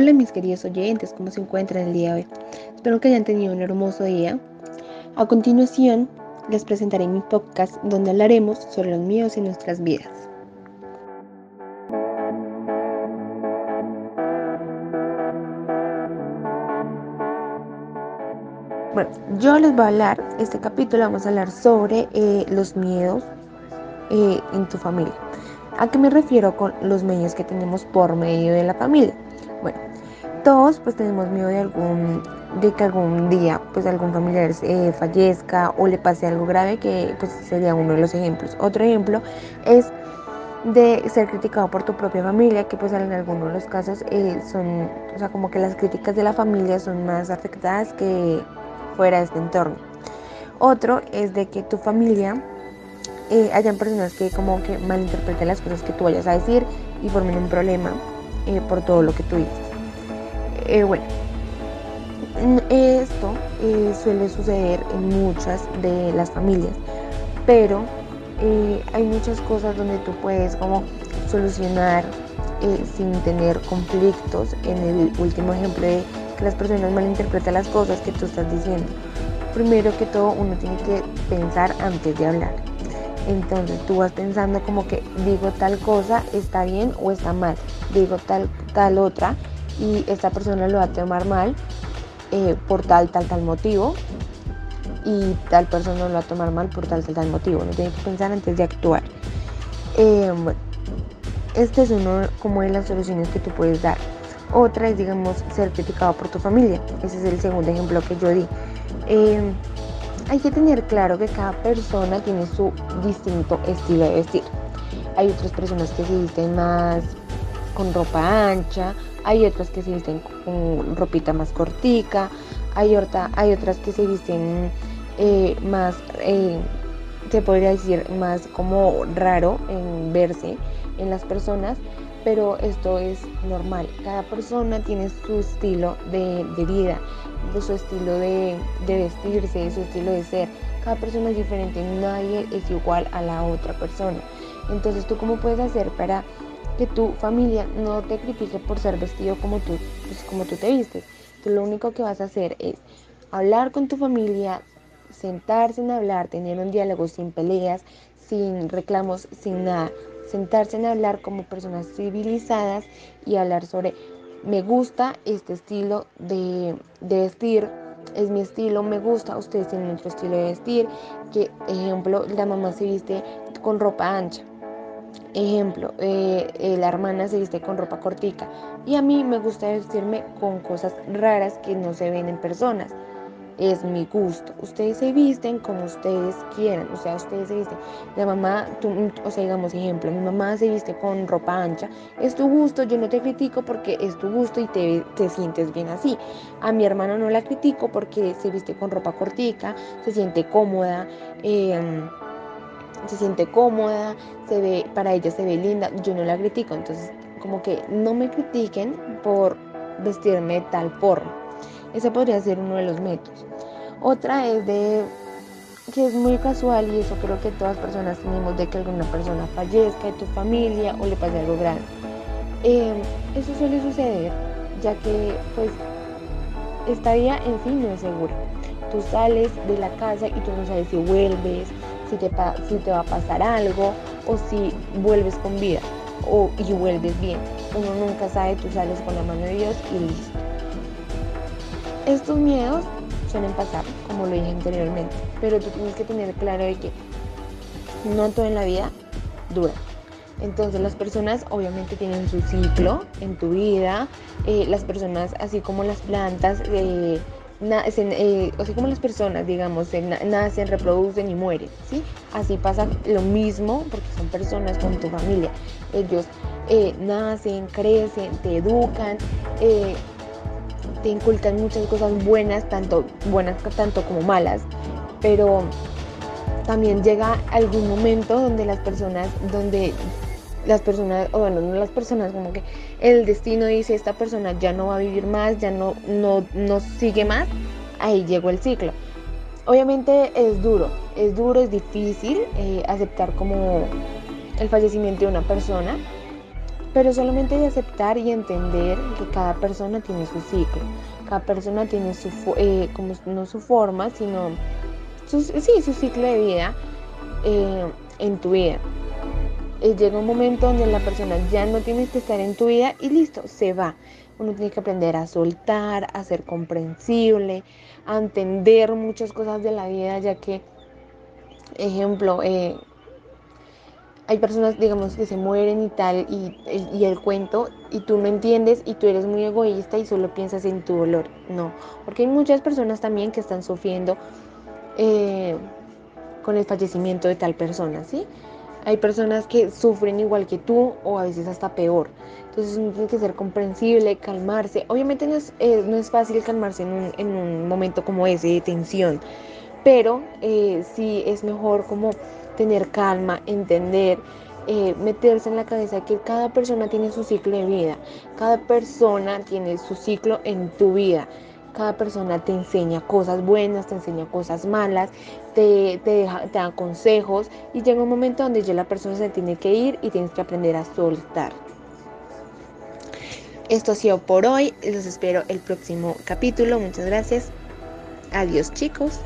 Hola mis queridos oyentes, ¿cómo se encuentran el día de hoy? Espero que hayan tenido un hermoso día. A continuación les presentaré mi podcast donde hablaremos sobre los míos y nuestras vidas. Bueno, yo les voy a hablar, este capítulo vamos a hablar sobre eh, los miedos eh, en tu familia. ¿A qué me refiero con los medios que tenemos por medio de la familia? Todos pues tenemos miedo de algún de que algún día pues algún familiar eh, fallezca o le pase algo grave que pues sería uno de los ejemplos. Otro ejemplo es de ser criticado por tu propia familia, que pues en algunos de los casos eh, son, o sea, como que las críticas de la familia son más afectadas que fuera de este entorno. Otro es de que tu familia eh, hayan personas que como que malinterpreten las cosas que tú vayas a decir y formen un problema eh, por todo lo que tú dices. Eh, bueno, esto suele suceder en muchas de las familias, pero hay muchas cosas donde tú puedes como solucionar sin tener conflictos. En el último ejemplo de que las personas malinterpretan las cosas que tú estás diciendo. Primero que todo, uno tiene que pensar antes de hablar. Entonces tú vas pensando como que digo tal cosa, está bien o está mal. Digo tal, tal otra y esta persona lo va a tomar mal eh, por tal, tal, tal motivo y tal persona lo va a tomar mal por tal, tal, tal motivo. No tienes que pensar antes de actuar. Eh, este es uno como de las soluciones que tú puedes dar. Otra es, digamos, ser criticado por tu familia. Ese es el segundo ejemplo que yo di. Eh, hay que tener claro que cada persona tiene su distinto estilo de vestir. Hay otras personas que se visten más con ropa ancha, hay otras que se visten con ropita más cortica, hay, hay otras que se visten eh, más, eh, se podría decir, más como raro en verse en las personas pero esto es normal. Cada persona tiene su estilo de, vida, su estilo de, vestirse, su estilo de ser. Cada persona es diferente, nadie es igual a la otra persona. Entonces, ¿tú cómo puedes hacer para que tu familia no te critique por ser vestido como tú, pues, como tú te vistes? Tú lo único que vas a hacer es hablar con tu familia, sentarse en hablar, tener un diálogo sin peleas, sin reclamos, sin nada sentarse en hablar como personas civilizadas y hablar sobre, me gusta este estilo de, vestir, es mi estilo, me gusta, ustedes tienen otro estilo de vestir, que ejemplo, la mamá se viste con ropa ancha. Ejemplo, eh, eh, la hermana se viste con ropa cortica y a mí me gusta vestirme con cosas raras que no se ven en personas es mi gusto. Ustedes se visten como ustedes quieran, o sea, ustedes se visten. La mamá, o sea, digamos ejemplo, mi mamá se viste con ropa ancha, es tu gusto, yo no te critico porque es tu gusto y te, te sientes bien así. A mi hermano no la critico porque se viste con ropa cortica, se siente cómoda. Em, se siente cómoda, se ve, para ella se ve linda, yo no la critico, entonces como que no me critiquen por vestirme de tal forma. Ese podría ser uno de los métodos. Otra es de que es muy casual y eso creo que todas personas tenemos de que alguna persona fallezca de tu familia o le pase algo grande. Eh, eso suele suceder ya que pues esta vida en sí no es segura. Tú sales de la casa y tú no sabes si vuelves, si te, si te va a pasar algo o si vuelves con vida o y vuelves bien. Uno nunca sabe, tú sales con la mano de Dios y listo. Estos miedos suelen pasar, como lo dije anteriormente, pero tú tienes que tener claro de que no todo en la vida dura. Entonces las personas obviamente tienen su ciclo en tu vida, eh, las personas así como las plantas, eh, eh, así como las personas, digamos, nacen, reproducen y mueren, ¿sí? Así pasa lo mismo porque son personas con tu familia. Ellos nacen, crecen, te educan, te inculcan muchas cosas buenas, tanto buenas tanto como malas, pero también llega algún momento donde las personas, donde las personas, o bueno, no las personas, como que el destino dice esta persona ya no va a vivir más, ya no, no, no sigue más, ahí llegó el ciclo. Obviamente es duro, es duro, es difícil eh, aceptar como el fallecimiento de una persona, pero solamente de aceptar y entender que cada persona tiene su ciclo, cada persona tiene su, eh, como no su forma, sino su, sí, su ciclo de vida eh, en tu vida. Eh, llega un momento donde la persona ya no tiene que estar en tu vida y listo, se va. Uno tiene que aprender a soltar, a ser comprensible, a entender muchas cosas de la vida, ya que, ejemplo, eh, hay personas, digamos, que se mueren y tal, y, el cuento, y tú no entiendes, y tú eres muy egoísta y solo piensas en tu dolor. No, porque hay muchas personas también que están sufriendo eh, con el fallecimiento de tal persona, ¿sí? Hay personas que sufren igual que tú o a veces hasta peor. Entonces uno tiene que ser comprensible, calmarse. Obviamente no es, eh, no es fácil calmarse en un, en un, momento como ese de tensión, pero eh, sí es mejor como tener calma, entender, eh, meterse en la cabeza que cada persona tiene su ciclo de vida, cada persona tiene su ciclo en tu vida. Cada persona te enseña cosas buenas, te enseña cosas malas, te, te, te da consejos y llega un momento donde ya la persona se tiene que ir y tienes que aprender a soltar. Esto ha sido por hoy. Los espero el próximo capítulo. Muchas gracias. Adiós chicos.